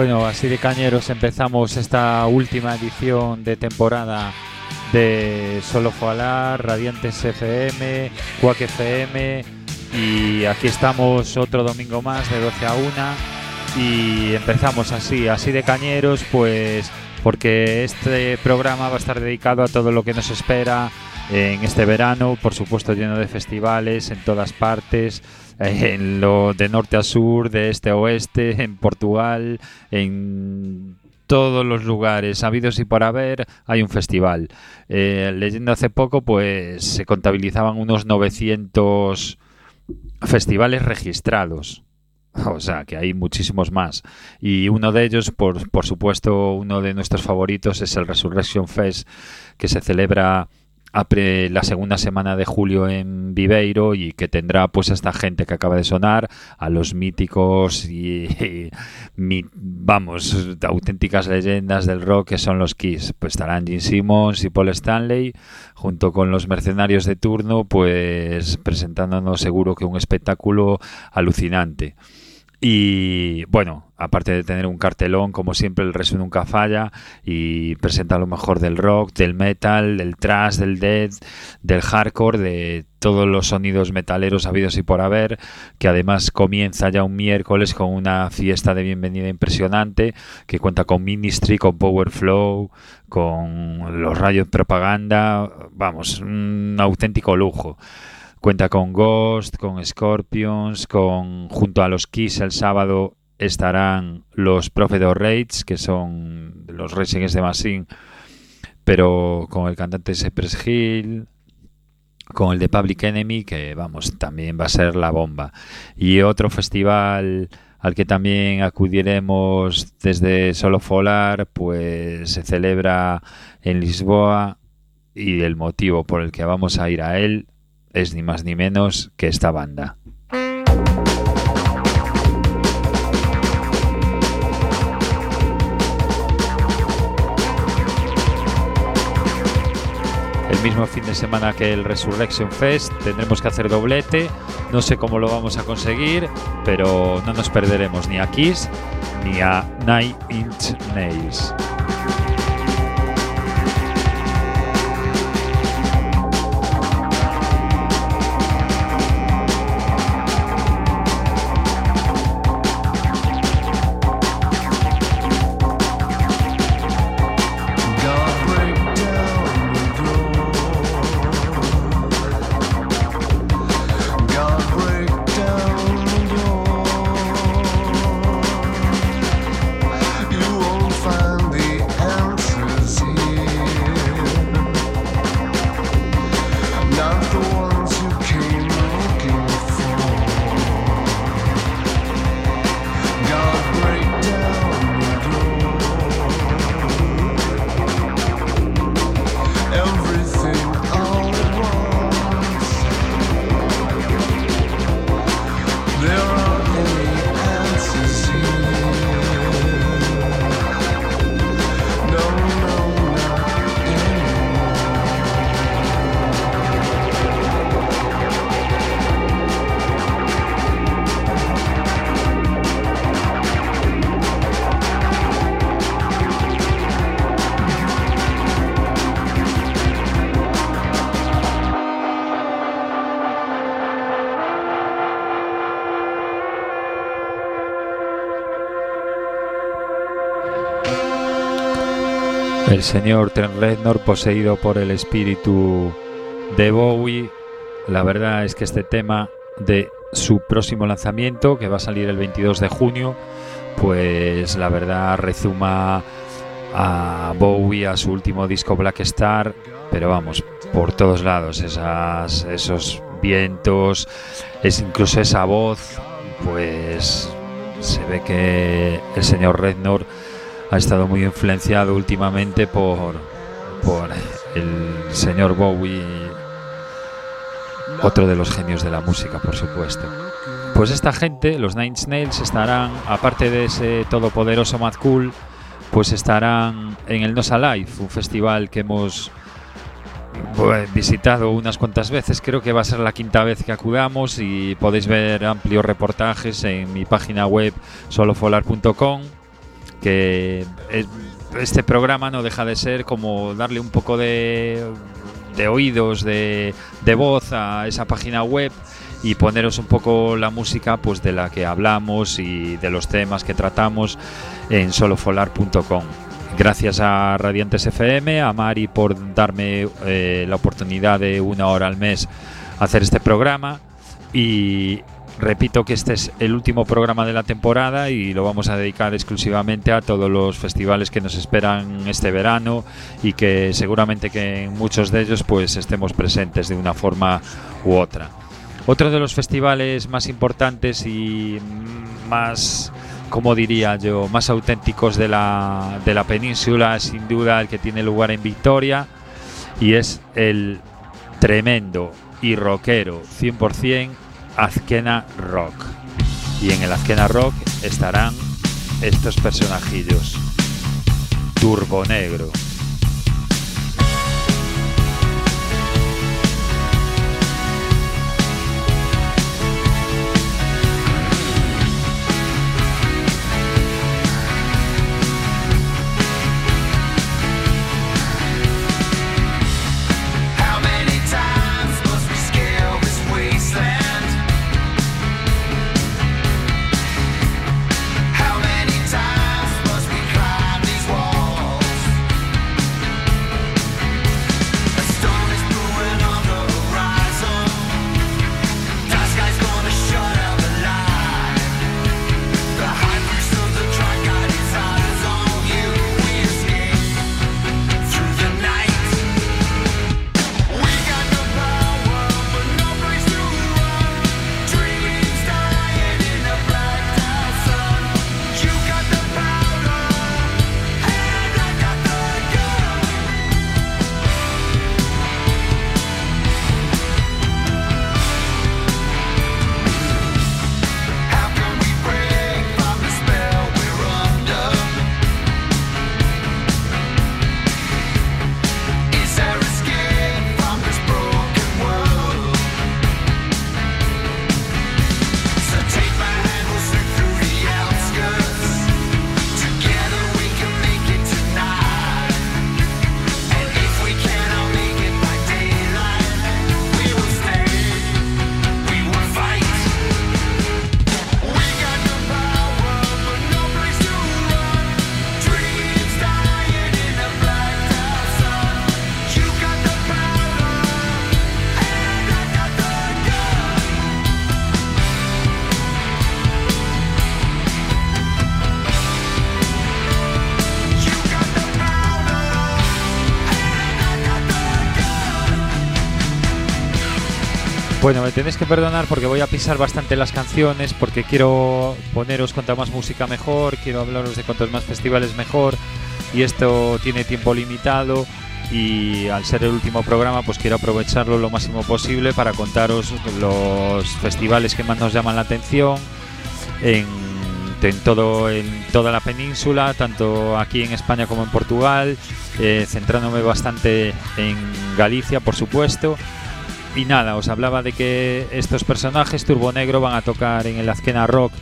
Bueno, así de cañeros empezamos esta última edición de temporada de Solo Foalar, Radiantes FM, Quack FM y aquí estamos otro domingo más de 12 a 1 y empezamos así, así de cañeros pues porque este programa va a estar dedicado a todo lo que nos espera en este verano, por supuesto lleno de festivales en todas partes, en lo de norte a sur, de este a oeste, en Portugal, en todos los lugares habidos y por haber hay un festival. Eh, leyendo hace poco, pues se contabilizaban unos 900 festivales registrados. O sea, que hay muchísimos más. Y uno de ellos, por, por supuesto, uno de nuestros favoritos es el Resurrection Fest, que se celebra la segunda semana de julio en Viveiro y que tendrá pues a esta gente que acaba de sonar, a los míticos y, vamos, auténticas leyendas del rock que son los Kiss. Pues estarán Gene Simmons y Paul Stanley junto con los mercenarios de turno pues presentándonos seguro que un espectáculo alucinante. Y bueno, aparte de tener un cartelón, como siempre el resto nunca falla y presenta lo mejor del rock, del metal, del thrash, del death, del hardcore, de todos los sonidos metaleros habidos y por haber, que además comienza ya un miércoles con una fiesta de bienvenida impresionante que cuenta con Ministry, con Power Flow, con los rayos propaganda, vamos, un auténtico lujo. Cuenta con Ghost, con Scorpions, con junto a los Kiss el sábado estarán los Prophet of Rage, que son los Racing de Machine, pero con el cantante Cypress Hill, con el de Public Enemy, que vamos, también va a ser la bomba. Y otro festival al que también acudiremos desde Solo Folar, pues se celebra en Lisboa y el motivo por el que vamos a ir a él es ni más ni menos que esta banda. El mismo fin de semana que el Resurrection Fest tendremos que hacer doblete. No sé cómo lo vamos a conseguir, pero no nos perderemos ni a Kiss ni a Nine Inch Nails. El señor Trent Reznor poseído por el espíritu de Bowie. La verdad es que este tema de su próximo lanzamiento, que va a salir el 22 de junio, pues la verdad rezuma a Bowie, a su último disco Black Star, pero vamos, por todos lados, esas, esos vientos, es incluso esa voz, pues se ve que el señor Reznor ha estado muy influenciado últimamente por, el señor Bowie, otro de los genios de la música, por supuesto. Pues esta gente, los Nine Snails, estarán, aparte de ese todopoderoso Mad Cool, pues estarán en el Nos Alive, un festival que hemos visitado unas cuantas veces. Creo que va a ser la quinta vez que acudamos y podéis ver amplios reportajes en mi página web solofolar.com que este programa no deja de ser como darle un poco de, oídos, de, de voz a esa página web y poneros un poco la música pues de la que hablamos y de los temas que tratamos en solofolar.com. Gracias a Radiantes FM, a Mari por darme eh, la oportunidad de una hora al mes hacer este programa y repito que este es el último programa de la temporada y lo vamos a dedicar exclusivamente a todos los festivales que nos esperan este verano y que seguramente que en muchos de ellos pues estemos presentes de una forma u otra. Otro de los festivales más importantes y más, como diría yo, más auténticos de la, de la península, sin duda el que tiene lugar en Victoria, y es el tremendo y rockero 100% Azkena Rock. Y en el Azkena Rock estarán estos personajillos. Turbo Negro. Bueno, me tenéis que perdonar porque voy a pisar bastante las canciones, porque quiero poneros cuanta más música mejor, quiero hablaros de cuantos más festivales mejor, y esto tiene tiempo limitado y al ser el último programa pues quiero aprovecharlo lo máximo posible para contaros los festivales que más nos llaman la atención en, todo, en toda la península, tanto aquí en España como en Portugal, eh, centrándome bastante en Galicia por supuesto y nada, os hablaba de que estos personajes Turbo Negro van a tocar en el Azkena Rock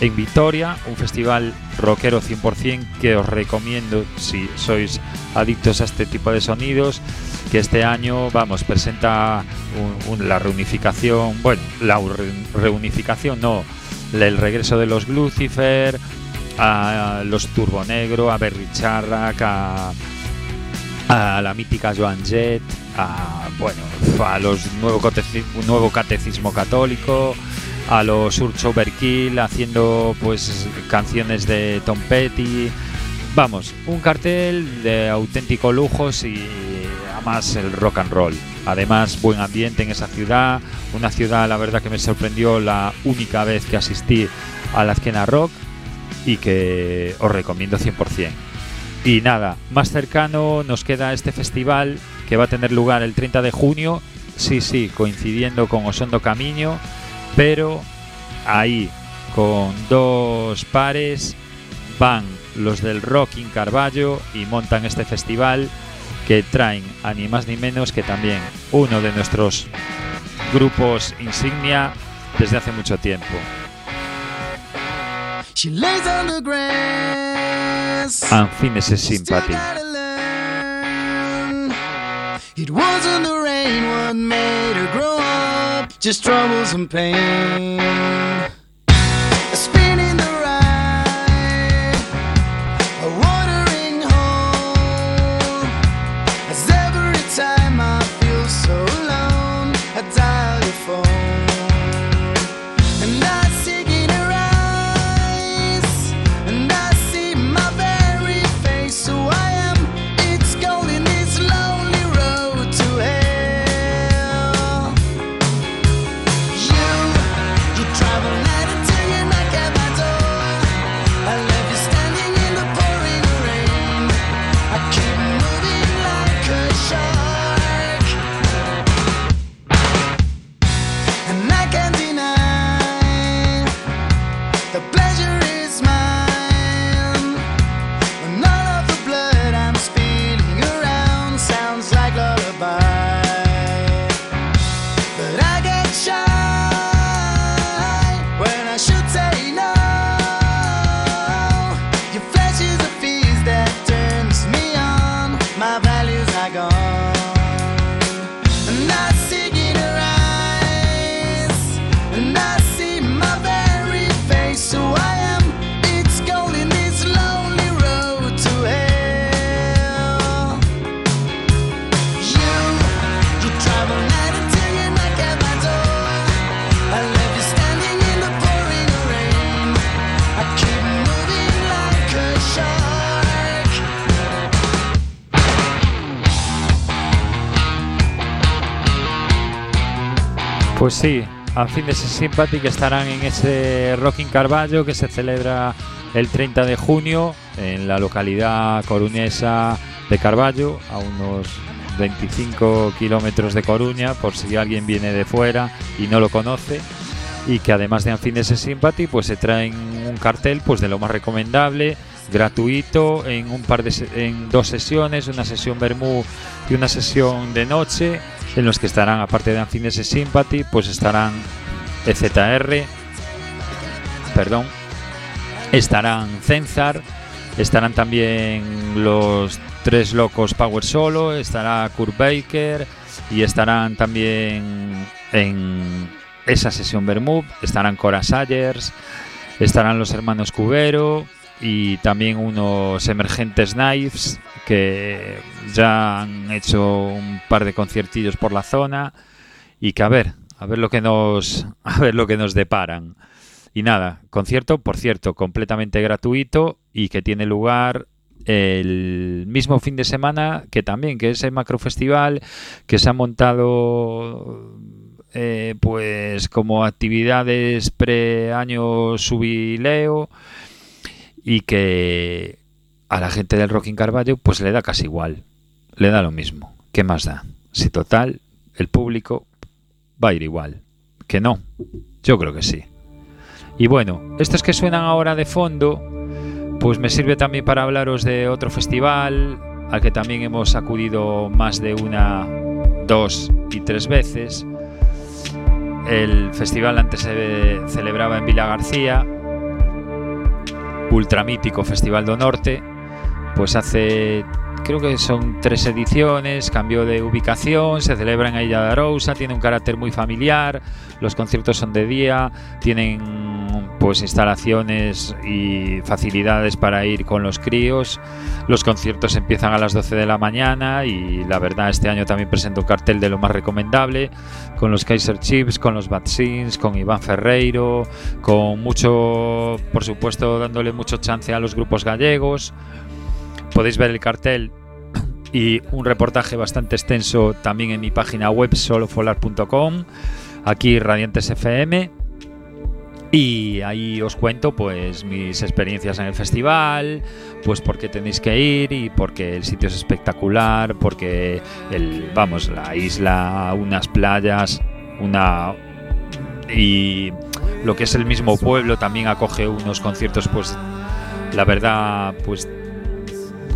en Vitoria, un festival rockero 100% que os recomiendo si sois adictos a este tipo de sonidos, que este año, vamos, presenta la reunificación, bueno, la reunificación, no, el regreso de los Lucifer, a los Turbo Negro, a Berry Charrac, a, a la mítica Joan Jett, a, bueno, a los nuevo, nuevo catecismo católico, a los Urch Overkill haciendo pues canciones de Tom Petty. Vamos, un cartel de auténtico lujos y además el rock and roll. Además, buen ambiente en esa ciudad, una ciudad la verdad que me sorprendió la única vez que asistí a la esquina rock y que os recomiendo 100%. Y nada, más cercano nos queda este festival que va a tener lugar el 30 de junio, sí, sí, coincidiendo con Osondo Camino, pero ahí con dos pares van los del Rocking Carballo y montan este festival que traen a ni más ni menos que también uno de nuestros grupos insignia desde hace mucho tiempo. She lays on It wasn't the rain what made her grow up, just troubles and pain. Pues sí, a fin de Sympathy que estarán en ese Rocking Carballo que se celebra el 30 de junio en la localidad coruñesa de Carballo, a unos 25 kilómetros de Coruña, por si alguien viene de fuera y no lo conoce. Y que además de Fin de Sympathy, pues se traen un cartel pues de lo más recomendable, gratuito, en un par de en dos sesiones, una sesión Bermú y una sesión de noche, en los que estarán, aparte de Anfines Sympathy, pues estarán EZR, perdón, estarán Cenzar, estarán también los tres locos Power Solo, estará Kurt Baker y estarán también en esa sesión Bermud, estarán Cora Sayers, estarán los hermanos Cubero y también unos emergentes Knives que ya han hecho un par de conciertillos por la zona y que a ver, a ver lo que nos a ver lo que nos deparan. Y nada, concierto, por cierto, completamente gratuito y que tiene lugar el mismo fin de semana que también, que es el macrofestival que se ha montado eh, pues como actividades pre-año subileo y que a la gente del Rocking Carballo pues le da casi igual, le da lo mismo. ¿Qué más da? Si total, el público va a ir igual. Que no, yo creo que sí. Y bueno, estos que suenan ahora de fondo, pues me sirve también para hablaros de otro festival al que también hemos acudido más de una, dos y tres veces. El festival antes se celebraba en Vila García, ultramítico Festival do Norte, pues hace creo que son tres ediciones, cambió de ubicación, se celebra en Ailla de Arousa, tiene un carácter muy familiar, los conciertos son de día, tienen pues instalaciones y facilidades para ir con los críos. Los conciertos empiezan a las 12 de la mañana y la verdad este año también presento un cartel de lo más recomendable con los Kaiser Chiefs, con los Bad Sins, con Iván Ferreiro, con mucho, por supuesto, dándole mucho chance a los grupos gallegos. Podéis ver el cartel y un reportaje bastante extenso también en mi página web solofolar.com, aquí Radiantes FM. Y ahí os cuento pues mis experiencias en el festival, pues por qué tenéis que ir y porque el sitio es espectacular, porque el vamos, la isla, unas playas, una y lo que es el mismo pueblo también acoge unos conciertos pues la verdad pues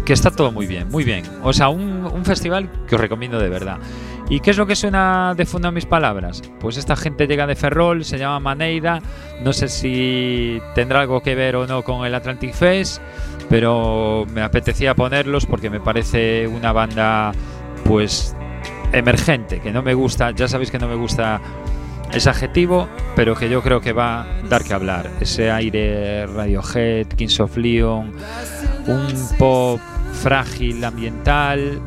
que está todo muy bien, muy bien. O sea, un, un festival que os recomiendo de verdad. ¿Y qué es lo que suena de fondo a mis palabras? Pues esta gente llega de Ferrol, se llama Maneida, no sé si tendrá algo que ver o no con el Atlantic Fest, pero me apetecía ponerlos porque me parece una banda pues emergente, que no me gusta, ya sabéis que no me gusta ese adjetivo, pero que yo creo que va a dar que hablar. Ese aire Radiohead, Kings of Leon, un pop frágil ambiental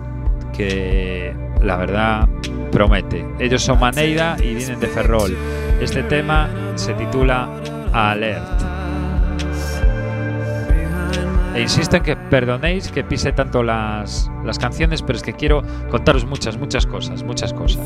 que la verdad promete. Ellos son Maneida y vienen de Ferrol. Este tema se titula Alert. E insisto en que perdonéis que pise tanto las, las canciones, pero es que quiero contaros muchas, muchas cosas, muchas cosas.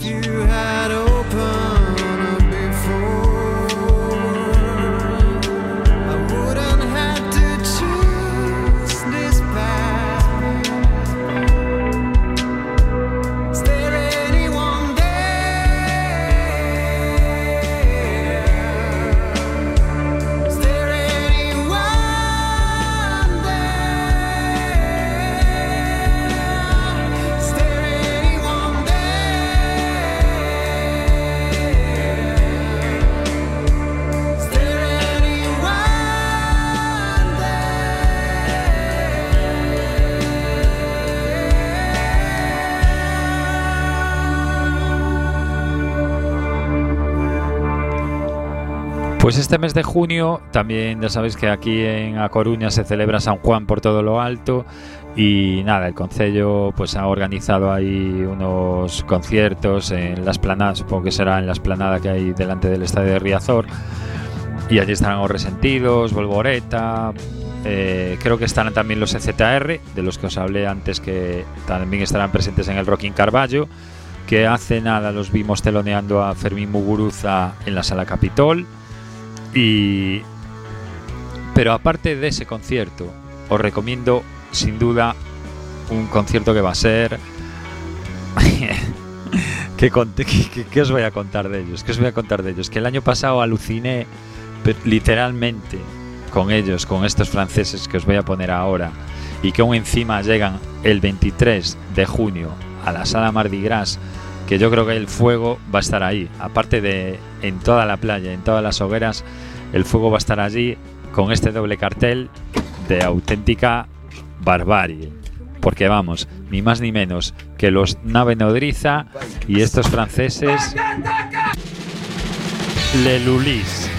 Pues este mes de junio también ya sabéis que aquí en A Coruña se celebra San Juan por todo lo alto y nada, el Concello pues ha organizado ahí unos conciertos en la esplanada, supongo que será en la esplanada que hay delante del estadio de Riazor y allí estarán los Resentidos, Volvoreta, eh, creo que estarán también los EZR, de los que os hablé antes que también estarán presentes en el Rocking Carballo, que hace nada los vimos teloneando a Fermín Muguruza en la Sala Capitol. Y. Pero aparte de ese concierto, os recomiendo sin duda un concierto que va a ser. ¿Qué, os voy a contar de ellos? ¿Qué os voy a contar de ellos? Que el año pasado aluciné literalmente con ellos, con estos franceses que os voy a poner ahora, y que aún encima llegan el 23 de junio a la sala Mardi Gras, que yo creo que el fuego va a estar ahí. Aparte de en toda la playa, en todas las hogueras, el fuego va a estar allí con este doble cartel de auténtica barbarie. Porque vamos, ni más ni menos que los nave nodriza y estos franceses Le Lulis.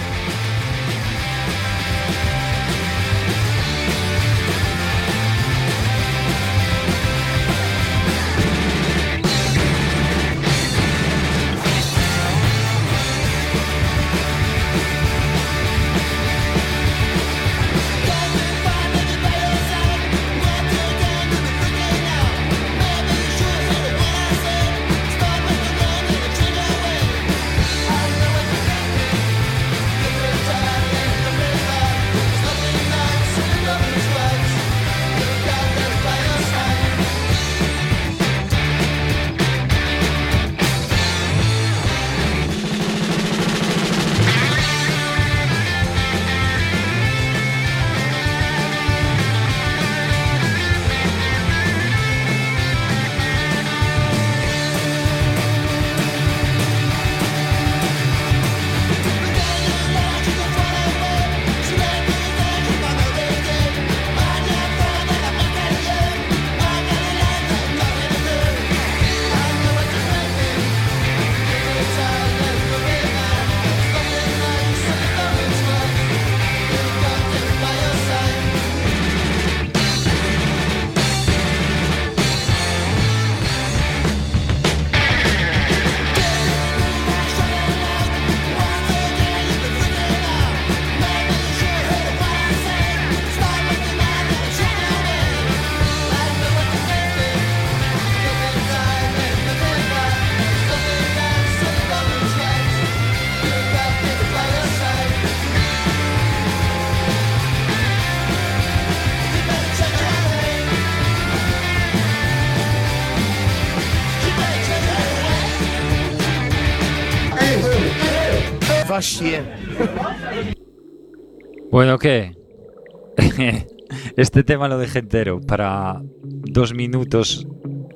Este tema lo dejé entero para dos minutos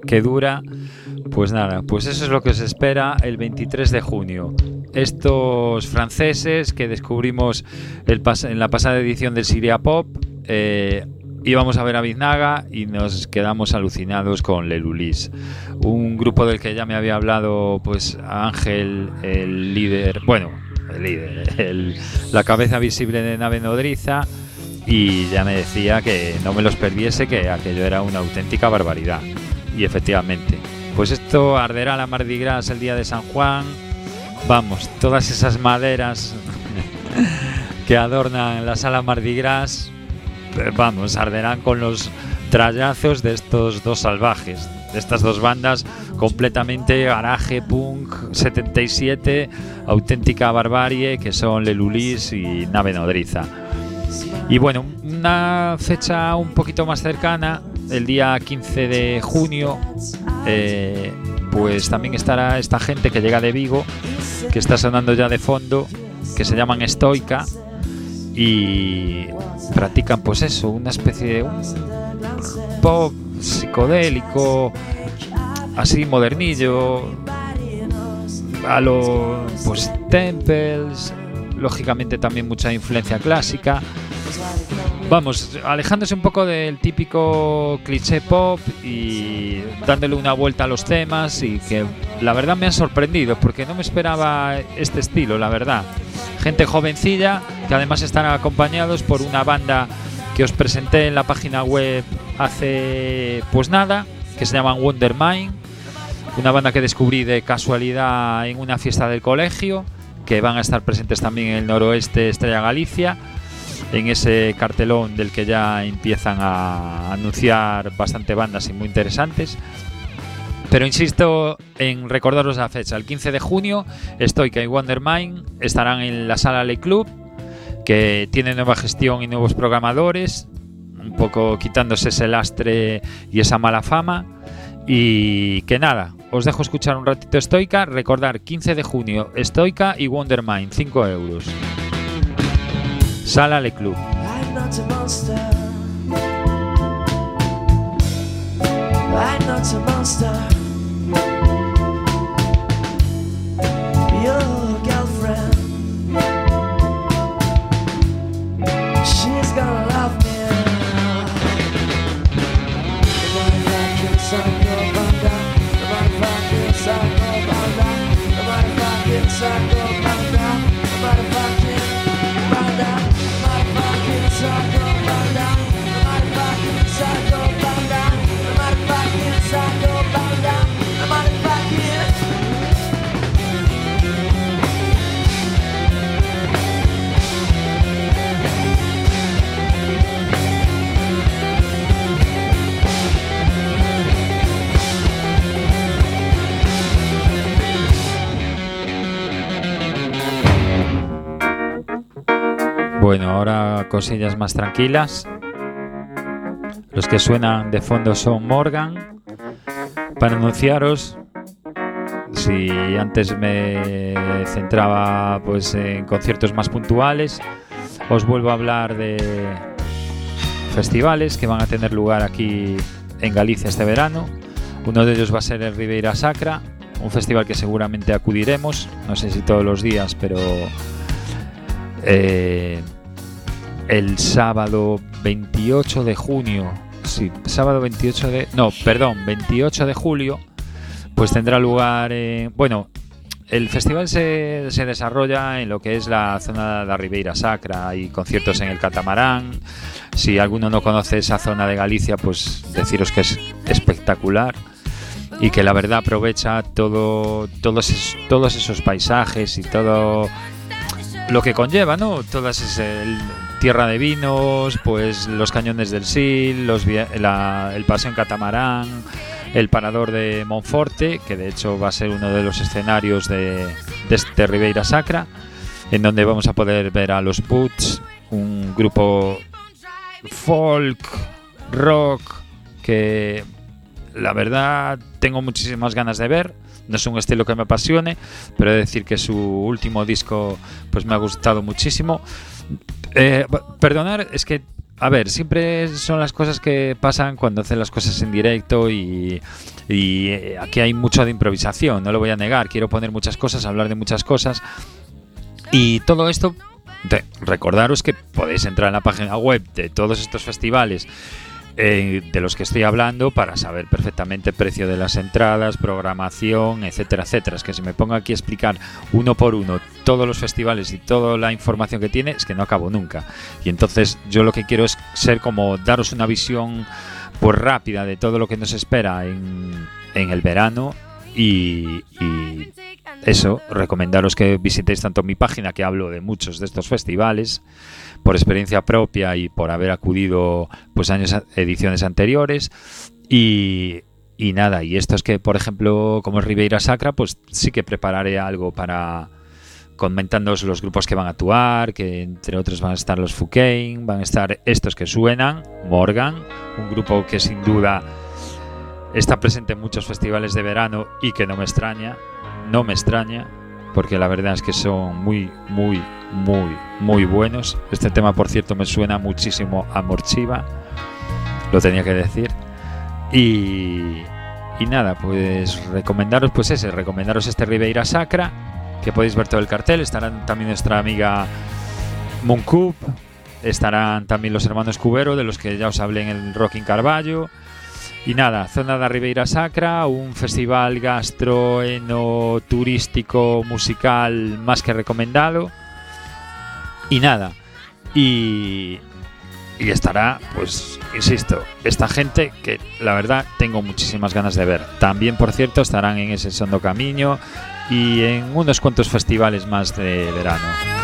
que dura Pues nada, pues eso es lo que os espera el 23 de junio. Estos franceses que descubrimos el pas- en la pasada edición del Siria Pop, eh, íbamos a ver a Biznaga y nos quedamos alucinados con Lelulis, un grupo del que ya me había hablado pues Ángel, el líder, bueno, el líder, la cabeza visible de Nave Nodriza y ya me decía que no me los perdiese, que aquello era una auténtica barbaridad. Y efectivamente, pues esto arderá la Mardi Gras el día de San Juan. Vamos, todas esas maderas que adornan la sala Mardi Gras, eh, vamos, arderán con los trallazos de estos dos salvajes, de estas dos bandas completamente garaje punk 77, auténtica barbarie que son Lelulis y Nave Nodriza. Y bueno, una fecha un poquito más cercana, el día 15 de junio, eh, pues también estará esta gente que llega de Vigo, que está sonando ya de fondo, que se llaman Stoica y practican pues eso, una especie de pop psicodélico, así modernillo, a lo pues temples, lógicamente también mucha influencia clásica. Vamos, alejándose un poco del típico cliché pop y dándole una vuelta a los temas y que la verdad me han sorprendido porque no me esperaba este estilo, la verdad. Gente jovencilla que además están acompañados por una banda que os presenté en la página web hace pues nada, que se llaman Wondermind, una banda que descubrí de casualidad en una fiesta del colegio, que van a estar presentes también en el noroeste Estrella Galicia en ese cartelón del que ya empiezan a anunciar bastante bandas y muy interesantes. Pero insisto en recordaros la fecha, el 15 de junio, Stoica y Wondermind estarán en la sala Le Club, que tiene nueva gestión y nuevos programadores, un poco quitándose ese lastre y esa mala fama. Y que nada, os dejo escuchar un ratito Stoica, recordar 15 de junio, Stoica y Wondermind, 5 euros. Sala Le Club. Bueno, ahora cosillas más tranquilas. Los que suenan de fondo son Morgan. Para anunciaros, si antes me centraba pues en conciertos más puntuales, os vuelvo a hablar de festivales que van a tener lugar aquí en Galicia este verano. Uno de ellos va a ser el Ribeira Sacra, un festival que seguramente acudiremos, no sé si todos los días, pero eh, el sábado 28 de junio, sí, sábado 28 de, no, perdón, 28 de julio, pues tendrá lugar, eh, bueno, el festival se, se desarrolla en lo que es la zona de la Ribeira Sacra, hay conciertos en el Catamarán, si alguno no conoce esa zona de Galicia, pues deciros que es espectacular y que la verdad aprovecha todo, todos, todos esos paisajes y todo lo que conlleva, ¿no? Todas ese el- tierra de vinos, pues los cañones del Sil, el paseo en catamarán, el parador de Monforte, que de hecho va a ser uno de los escenarios de, de este Ribeira Sacra, en donde vamos a poder ver a los Boots, un grupo folk, rock, que la verdad tengo muchísimas ganas de ver. No es un estilo que me apasione, pero he de decir que su último disco pues me ha gustado muchísimo. Eh, perdonar, es que, a ver, siempre son las cosas que pasan cuando hacen las cosas en directo y, Y eh, aquí hay mucho de improvisación, no lo voy a negar. Quiero poner muchas cosas, hablar de muchas cosas. Y todo esto, de- recordaros que podéis entrar en la página web de todos estos festivales eh, de los que estoy hablando para saber perfectamente precio de las entradas, programación, etcétera, etcétera. Es que si me pongo aquí a explicar uno por uno todos los festivales y toda la información que tiene, es que no acabo nunca. Y entonces yo lo que quiero es ser como daros una visión pues rápida de todo lo que nos espera en, en el verano y, y eso, recomendaros que visitéis tanto mi página, que hablo de muchos de estos festivales, por experiencia propia y por haber acudido pues años ediciones anteriores. Y, nada, y esto es que por ejemplo como es Ribeira Sacra, pues sí que prepararé algo para comentándoos los grupos que van a actuar, que entre otros van a estar los Fouquet, van a estar estos que suenan, Morgan, un grupo que sin duda está presente en muchos festivales de verano y que no me extraña, no me extraña, porque la verdad es que son muy, muy, muy, muy buenos. Este tema, por cierto, me suena muchísimo a Morchiva, lo tenía que decir. Y, y nada, pues recomendaros, pues ese, recomendaros este Ribeira Sacra, que podéis ver todo el cartel. Estarán también nuestra amiga Mooncoop, estarán también los hermanos Cubero, de los que ya os hablé en el Rocking Carballo. Y nada, Zona da Ribeira Sacra, un festival gastroeno turístico musical más que recomendado. Y nada, y, y estará, pues, insisto, esta gente que la verdad tengo muchísimas ganas de ver. También, por cierto, estarán en ese Sondo Camino y en unos cuantos festivales más de verano.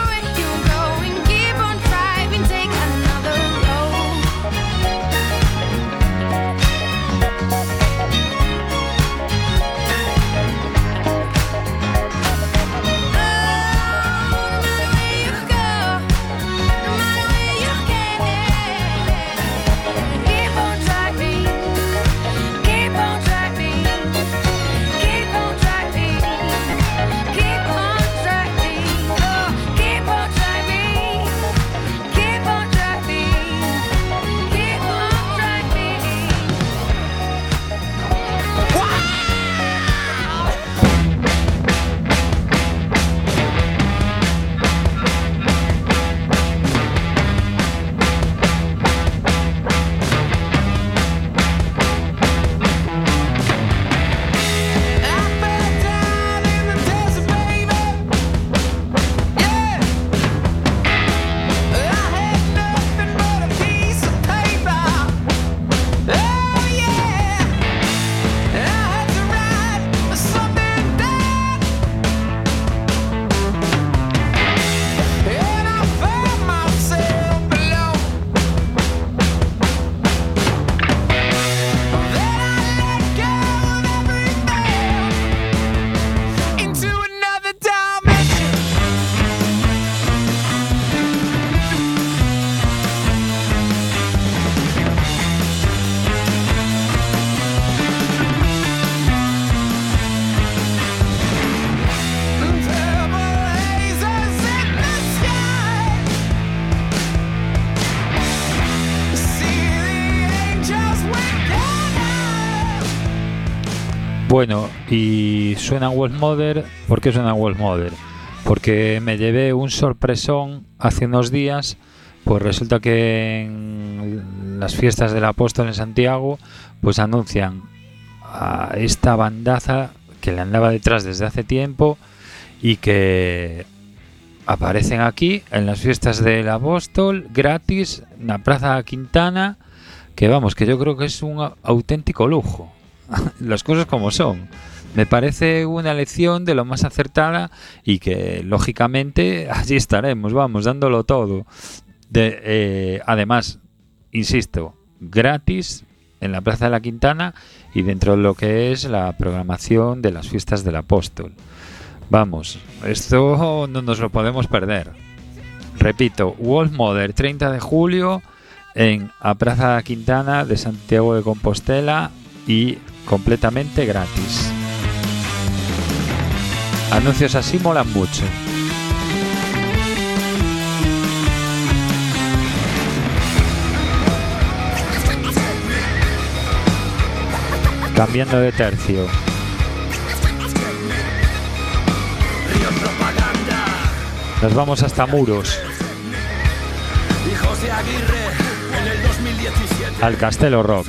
Bueno, y suena Wolf Mother. ¿Por qué suena Wolf Mother? Porque me llevé un sorpresón hace unos días. Pues resulta que en las fiestas del apóstol en Santiago, pues anuncian a esta bandaza que le andaba detrás desde hace tiempo y que aparecen aquí en las fiestas del apóstol gratis en la Plaza Quintana. Que vamos, que yo creo que es un au- auténtico lujo las cosas como son. Me parece una lección de lo más acertada y que lógicamente allí estaremos, vamos, dándolo todo. De, eh, además, insisto, gratis en la Plaza de la Quintana y dentro de lo que es la programación de las fiestas del apóstol. Vamos, esto no nos lo podemos perder. Repito, Wolf Mother, 30 de julio en la Plaza de la Quintana de Santiago de Compostela y completamente gratis. Anuncios así molan mucho. Cambiando de tercio. Nos vamos hasta Muros, hijos de Aguirre, en el 2017 al Castelo Rock.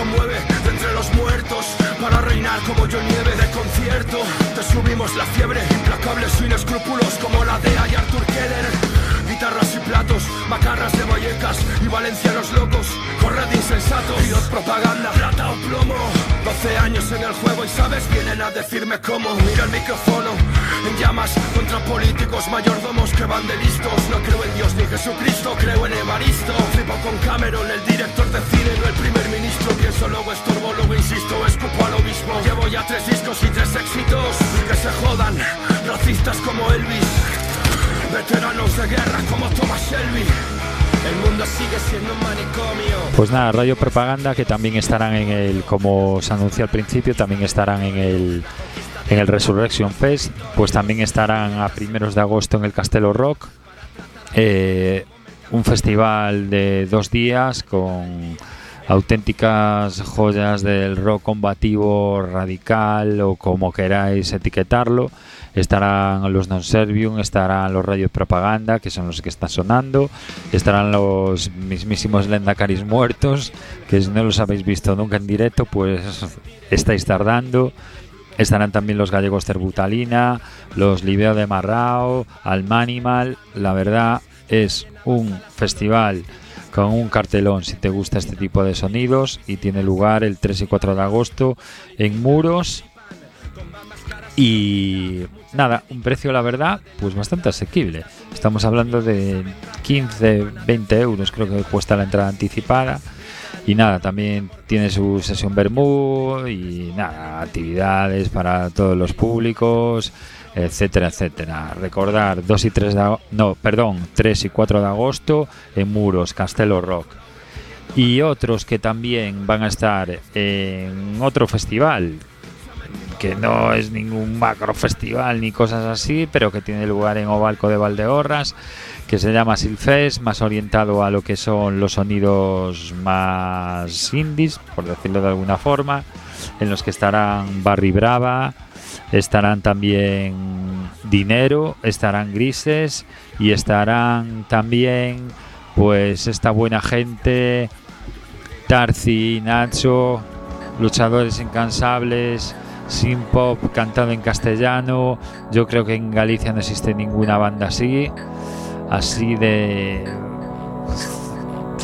Conmueve de entre los muertos para reinar como yo nieve de concierto. Te subimos la fiebre, implacables sin escrúpulos como la DEA y Artur Keller. Guitarras y platos, macarras de Vallecas y valencianos locos. Corred insensatos, Dios propaganda, plata o plomo. 12 años en el juego y sabes, vienen a decirme cómo. Mira el micrófono en llamas contra políticos mayordomos que van de listos. No creo en Dios ni Jesucristo, creo en Evaristo. Flipo con Cameron, el director de cine, no el primer ministro. Pienso luego estorbo, luego insisto, escupo al obispo. Llevo ya tres discos y tres éxitos. Que se jodan, racistas como Elvis. Veteranos de guerra como Thomas Shelby. El mundo sigue siendo un manicomio. Pues nada, Radio Propaganda que también estarán en el, como se anunció al principio, también estarán en el en el Resurrection Fest, pues también estarán a primeros de agosto en el Castelo Rock, eh, un festival de dos días con auténticas joyas del rock combativo radical o como queráis etiquetarlo. Estarán los Non Servium, estarán los Radio Propaganda, que son los que están sonando, estarán los mismísimos Lendacaris muertos, que si no los habéis visto nunca en directo, pues estáis tardando. Estarán también los gallegos Terbutalina, los Libeo de Marrao, Almanimal. La verdad es un festival con un cartelón si te gusta este tipo de sonidos y tiene lugar el 3 y 4 de agosto en Muros. Y nada, un precio la verdad pues bastante asequible. Estamos hablando de 15, 20 euros creo que cuesta la entrada anticipada. Y nada, también tiene su sesión Bermú y nada, actividades para todos los públicos, etcétera, etcétera. Recordar 2 y 3 de no, perdón, 3 y 4 de agosto en Muros, Castelo Rock. Y otros que también van a estar en otro festival que no es ningún macro festival ni cosas así, pero que tiene lugar en Ovalco de Valdeorras, que se llama Silfest, más orientado a lo que son los sonidos más indies, por decirlo de alguna forma, en los que estarán Barry Brava, estarán también Dinero, estarán Grises y estarán también pues esta buena gente, Tarzi, Nacho, luchadores incansables, sin pop cantado en castellano. Yo creo que en Galicia no existe ninguna banda así, así de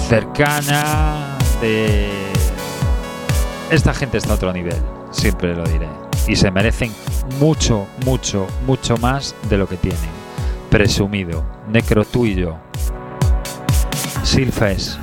cercana, de esta gente está a otro nivel, siempre lo diré, y se merecen mucho, mucho, mucho más de lo que tienen. Presumido, Necro tú y yo. Silfes.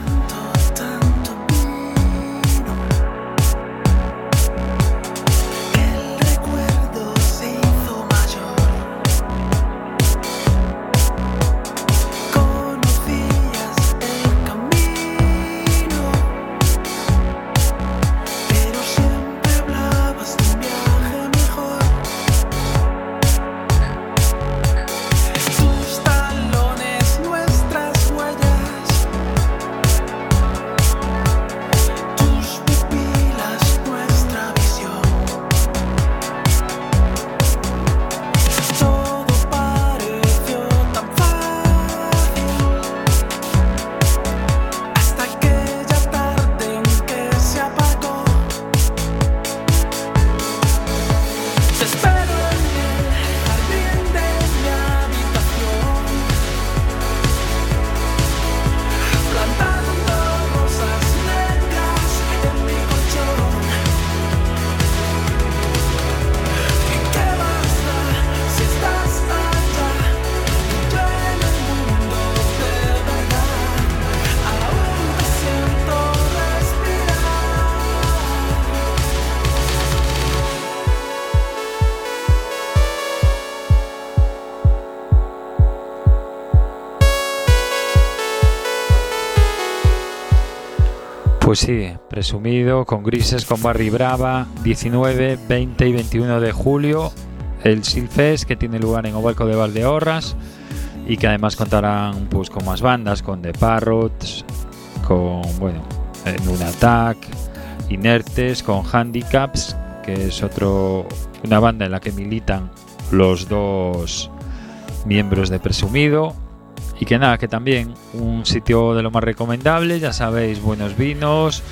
Pues sí, presumido, con grises, con Barry Brava, 19, 20 y 21 de julio, el Silfest que tiene lugar en Ovalco de Valdeorras y que además contarán pues con más bandas, con The Parrots, con, bueno, en un attack, inertes, con handicaps, que es otro, una banda en la que militan los dos miembros de Presumido. Y que nada, que también un sitio de lo más recomendable, ya sabéis, buenos vinos,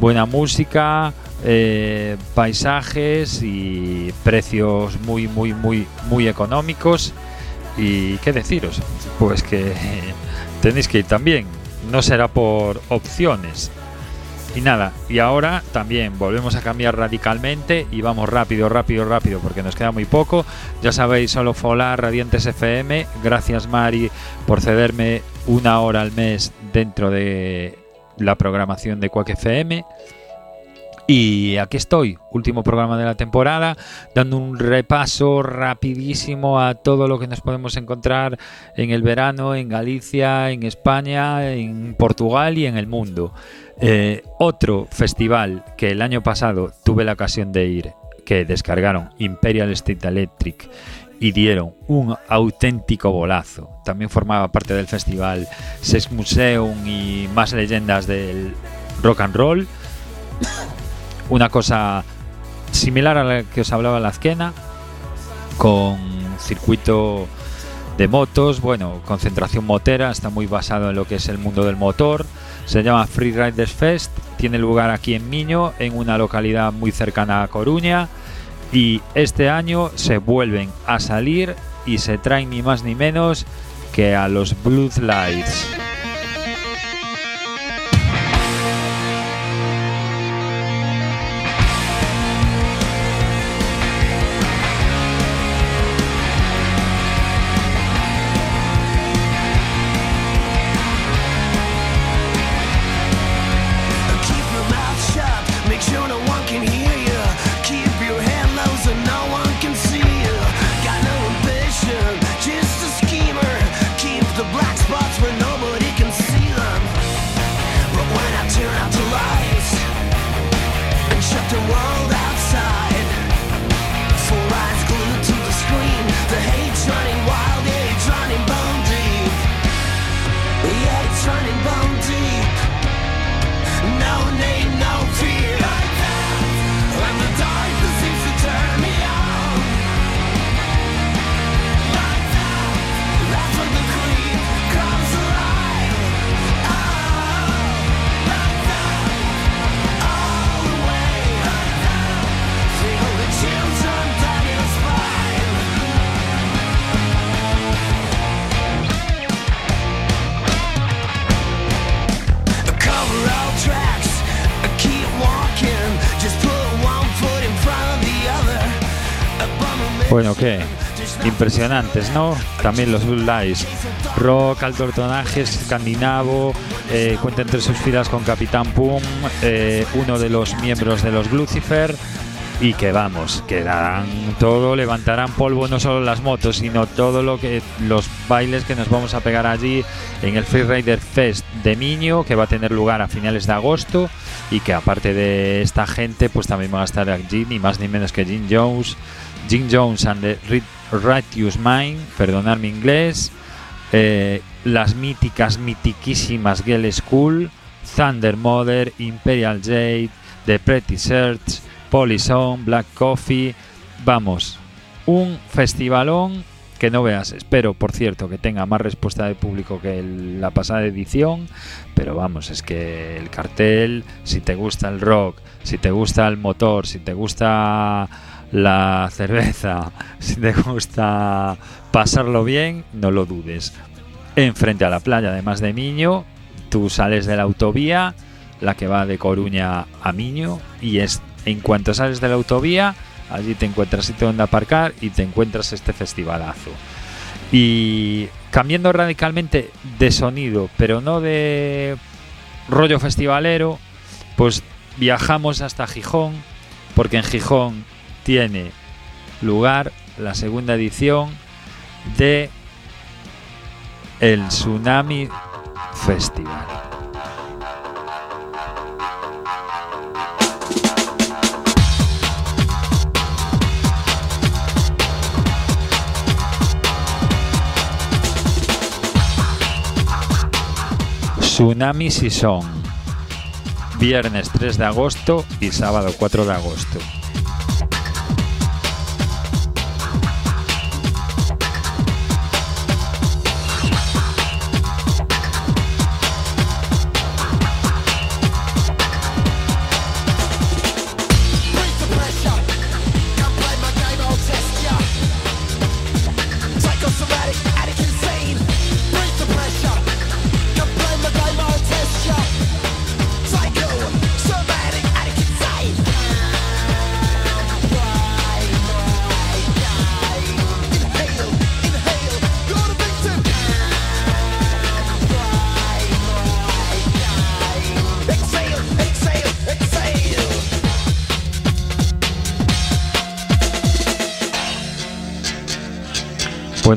buena música, eh, paisajes y precios muy, muy, muy, muy económicos. Y qué deciros, pues que tenéis que ir también, no será por opciones. Y nada, y ahora también volvemos a cambiar radicalmente y vamos rápido, rápido, rápido, porque nos queda muy poco. Ya sabéis, solo Folar, Radiantes FM. Gracias, Mari, por cederme una hora al mes dentro de la programación de Quack FM. Y aquí estoy, último programa de la temporada, dando un repaso rapidísimo a todo lo que nos podemos encontrar en el verano, en Galicia, en España, en Portugal y en el mundo. Eh, otro festival que el año pasado tuve la ocasión de ir, que descargaron Imperial State Electric y dieron un auténtico bolazo. También formaba parte del festival Sex Museum y más leyendas del rock and roll. Una cosa similar a la que os hablaba la Azquena, con circuito de motos, bueno, concentración motera, está muy basado en lo que es el mundo del motor. Se llama Free Riders Fest, tiene lugar aquí en Miño, en una localidad muy cercana a Coruña. Y este año se vuelven a salir y se traen ni más ni menos que a los Blue Lights. Bueno, ¿qué? Impresionantes, ¿no? También los Blue Lights. Rock, alto tonaje, escandinavo, eh, cuenta entre sus filas con Capitán Pum, eh, uno de los miembros de los Lucifer. Y que vamos, que darán todo, levantarán polvo no solo las motos, sino todo lo que los bailes que nos vamos a pegar allí en el Free Rider Fest de Miño, que va a tener lugar a finales de agosto, y que aparte de esta gente, pues también van a estar allí ni más ni menos que Jim Jones, Jim Jones and the Ri- Righteous Mind, perdonad mi inglés, eh, las míticas, mitiquísimas Gale School, Thunder Mother, Imperial Jade, The Pretty Search, Polizone, Black Coffee. Vamos, un festivalón que no veas. Espero, por cierto, que tenga más respuesta de público que la pasada edición. Pero vamos, es que el cartel, si te gusta el rock, si te gusta el motor, si te gusta la cerveza, si te gusta pasarlo bien, no lo dudes. Enfrente a la playa, además de Miño, tú sales de la autovía, la que va de Coruña a Miño, y es en cuanto sales de la autovía, allí te encuentras sitio donde aparcar y te encuentras este festivalazo. Y cambiando radicalmente de sonido, pero no de rollo festivalero, pues viajamos hasta Gijón, porque en Gijón tiene lugar la segunda edición de el Tsunami Festival. Tsunami Season. viernes 3 de agosto y sábado 4 de agosto.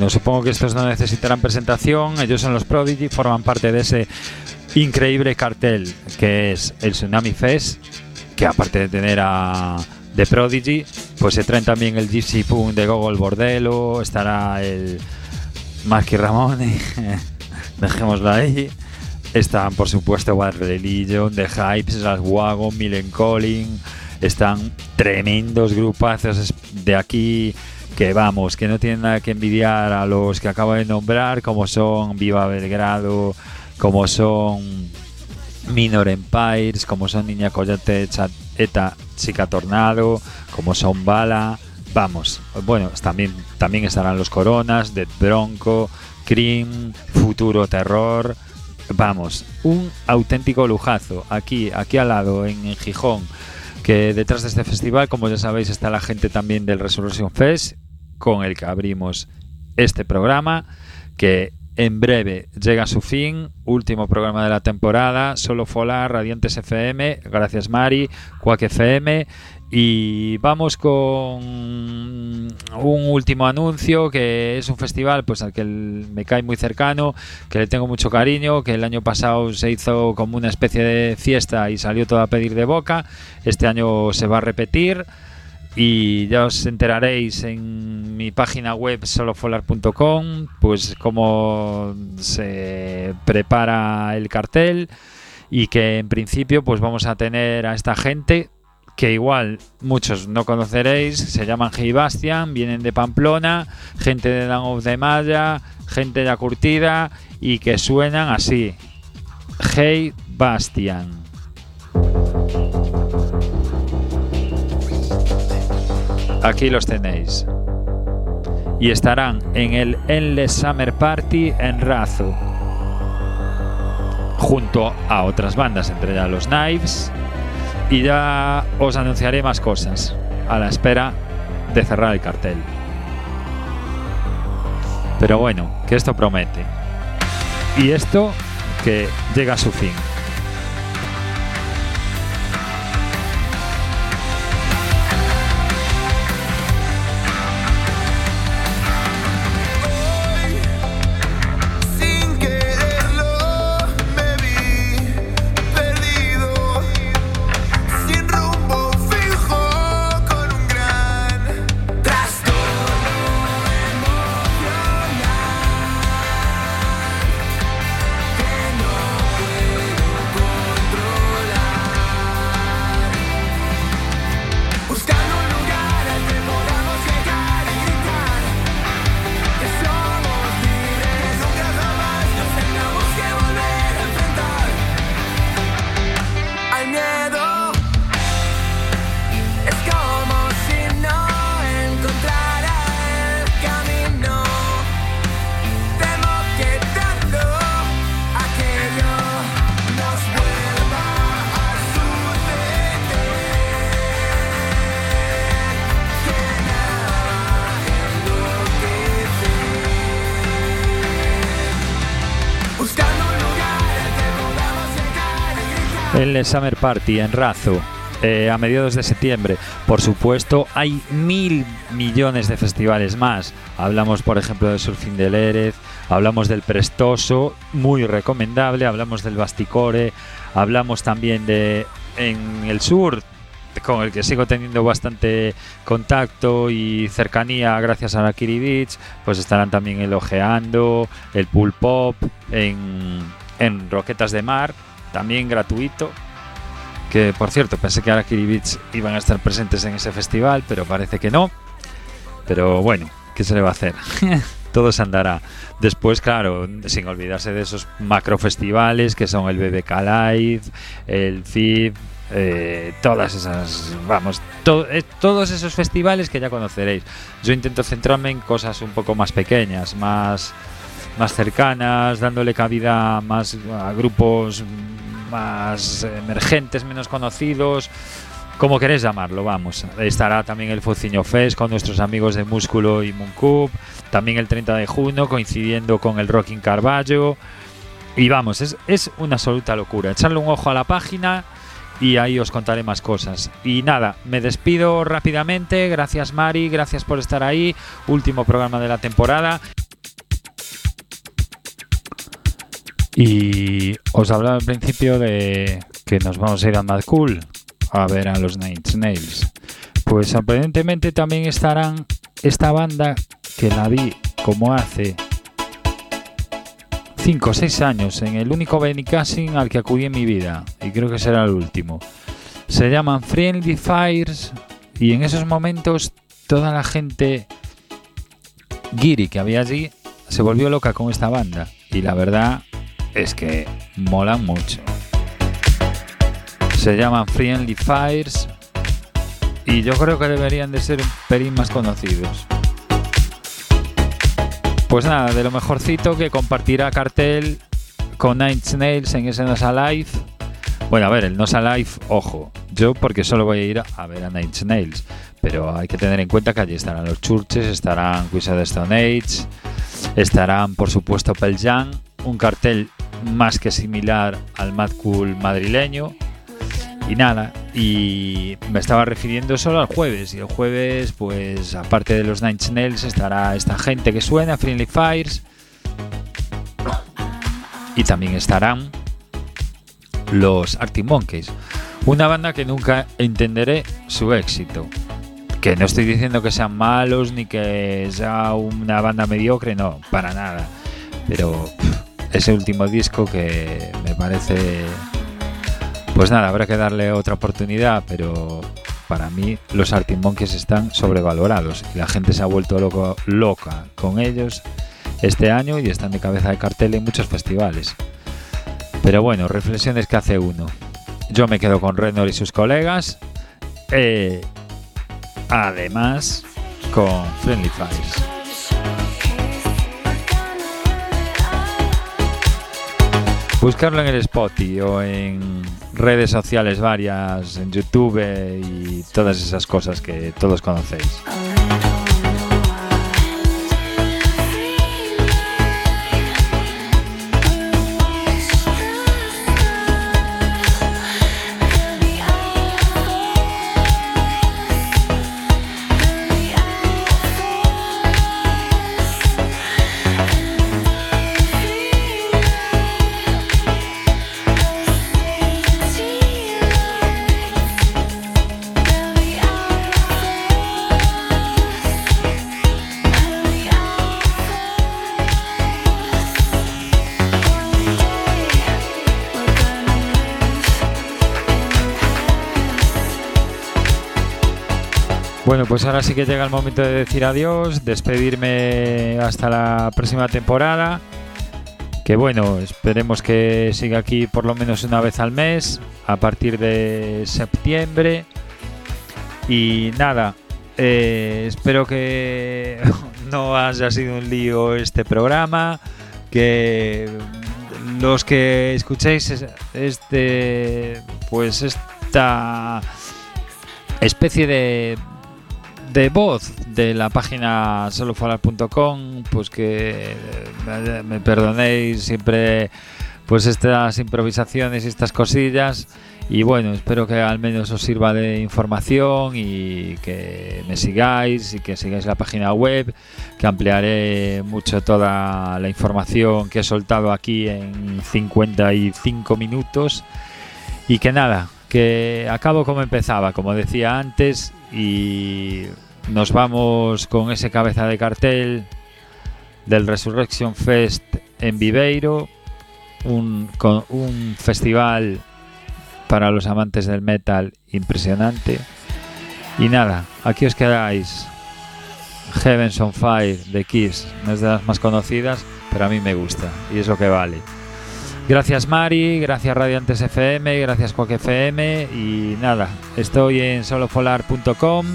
Supongo que estos no necesitarán presentación. Ellos son los Prodigy, forman parte de ese increíble cartel que es el Tsunami Fest, que aparte de tener a The Prodigy, pues se traen también el Gypsy Punk de Gogol Bordello, estará el Marky Ramone, dejémoslo ahí. Están, por supuesto, Bad Religion, The Hypes, Las Wagon, Millen Collin. Están tremendos grupazos de aquí que vamos, que no tienen nada que envidiar a los que acabo de nombrar, como son Viva Belgrado, como son Minor Empires, como son Niña Coyote, Eta, Chica Tornado, como son Bala. Vamos, bueno, también, también estarán los Coronas, Dead Bronco, Cream, Futuro Terror. Vamos, un auténtico lujazo. Aquí, aquí al lado, en Gijón, que detrás de este festival, como ya sabéis, está la gente también del Resurrection Fest, con el que abrimos este programa, que en breve llega a su fin, último programa de la temporada, solo Fola, Radiantes FM, gracias Mari, Quack FM, y vamos con un último anuncio, que es un festival pues al que me cae muy cercano, que le tengo mucho cariño, que el año pasado se hizo como una especie de fiesta y salió todo a pedir de boca, este año se va a repetir y ya os enteraréis en mi página web solofolar.com pues cómo se prepara el cartel y que en principio pues vamos a tener a esta gente que igual muchos no conoceréis, se llaman Hey Bastian, vienen de Pamplona, gente de Down of the Maya, gente ya curtida y que suenan así. Hey Bastian. Aquí los tenéis. Y estarán en el Endless Summer Party en Razo. Junto a otras bandas, entre ellas los Knives. Y ya os anunciaré más cosas. A la espera de cerrar el cartel. Pero bueno, que esto promete. Y esto que llega a su fin. El Summer Party en Razo. eh, a mediados de septiembre. Por supuesto, hay mil millones de festivales más. Hablamos, por ejemplo, del Surfing del Erez, hablamos del Prestoso, muy recomendable, hablamos del Basticore, hablamos también de en el sur, con el que sigo teniendo bastante contacto y cercanía gracias a la Kiri Beach, pues estarán también el Ojeando, el Pool Pop, en, en Roquetas de Mar, también gratuito. Que por cierto, pensé que Arakiri Beats iban a estar presentes en ese festival, pero parece que no. Pero bueno, ¿qué se le va a hacer? Todo se andará. Después, claro, sin olvidarse de esos macro festivales que son el BBK Live, el FIB, eh, todas esas, vamos, to- eh, todos esos festivales que ya conoceréis. Yo intento centrarme en cosas un poco más pequeñas, más, más cercanas, dándole cabida más a grupos más emergentes, menos conocidos, como queréis llamarlo, vamos. Estará también el Fociño Fest con nuestros amigos de Músculo y Mooncup, también el 30 de junio coincidiendo con el Rocking Carballo. Y vamos, es, es una absoluta locura. Echarle un ojo a la página y ahí os contaré más cosas. Y nada, me despido rápidamente. Gracias Mari, gracias por estar ahí. Último programa de la temporada. Y os hablaba al principio de que nos vamos a ir a Mad Cool a ver a los Nine Inch Nails. Pues sorprendentemente también estarán esta banda que la vi como hace 5 o 6 años en el único Benicasting al que acudí en mi vida y creo que será el último. Se llaman Friendly Fires y en esos momentos toda la gente guiri que había allí se volvió loca con esta banda y la verdad es que molan mucho. Se llaman Friendly Fires y yo creo que deberían de ser un pelín más conocidos. Pues nada, de lo mejorcito que compartirá cartel con Nine Inch Nails en ese Nos Alive. Bueno, a ver, el Nos Alive, ojo, yo porque solo voy a ir a ver a Nine Inch Nails, pero hay que tener en cuenta que allí estarán los Churches, estarán Wizard Stone Age, estarán por supuesto Pearl Jam, un cartel más que similar al Mad Cool madrileño. Y nada, y me estaba refiriendo solo al jueves. Y el jueves, pues aparte de los Nine Nails, estará esta gente que suena, Friendly Fires. Y también estarán los Arctic Monkeys. Una banda que nunca entenderé su éxito. Que no estoy diciendo que sean malos ni que sea una banda mediocre, no, para nada. Pero ese último disco que me parece pues nada, habrá que darle otra oportunidad, pero para mí los Arctic Monkeys están sobrevalorados y la gente se ha vuelto loca con ellos este año y están de cabeza de cartel en muchos festivales. Pero bueno, reflexiones que hace uno. Yo me quedo con Renor y sus colegas. eh, además, con Friendly Fires. Buscarlo en el Spotify o en redes sociales varias, en YouTube y todas esas cosas que todos conocéis. Bueno, pues ahora sí que llega el momento de decir adiós, despedirme hasta la próxima temporada. Que bueno, esperemos que siga aquí por lo menos una vez al mes, a partir de septiembre. Y nada, eh, espero que no haya sido un lío este programa, que los que escuchéis es- este, pues esta especie de de voz de la página solofalar.com, pues que me, me perdonéis siempre pues estas improvisaciones y estas cosillas. Y bueno, espero que al menos os sirva de información y que me sigáis y que sigáis la página web, que ampliaré mucho toda la información que he soltado aquí en 55 minutos. Y que nada, que acabo como empezaba, como decía antes, y nos vamos con ese cabeza de cartel del Resurrection Fest en Viveiro, un, con- un festival para los amantes del metal impresionante. Y nada, aquí os quedáis. Heavens on Fire de Kiss, no es de las más conocidas, pero a mí me gusta y es lo que vale. Gracias Mari, gracias Radiantes FM, gracias Quack FM y nada, estoy en solopolar.com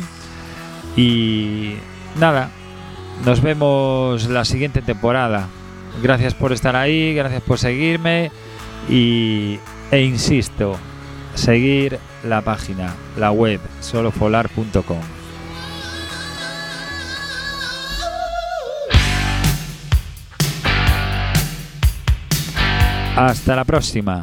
y nada, nos vemos la siguiente temporada. Gracias por estar ahí, gracias por seguirme. Y, e insisto, seguir la página, la web solopolar.com. Hasta la próxima.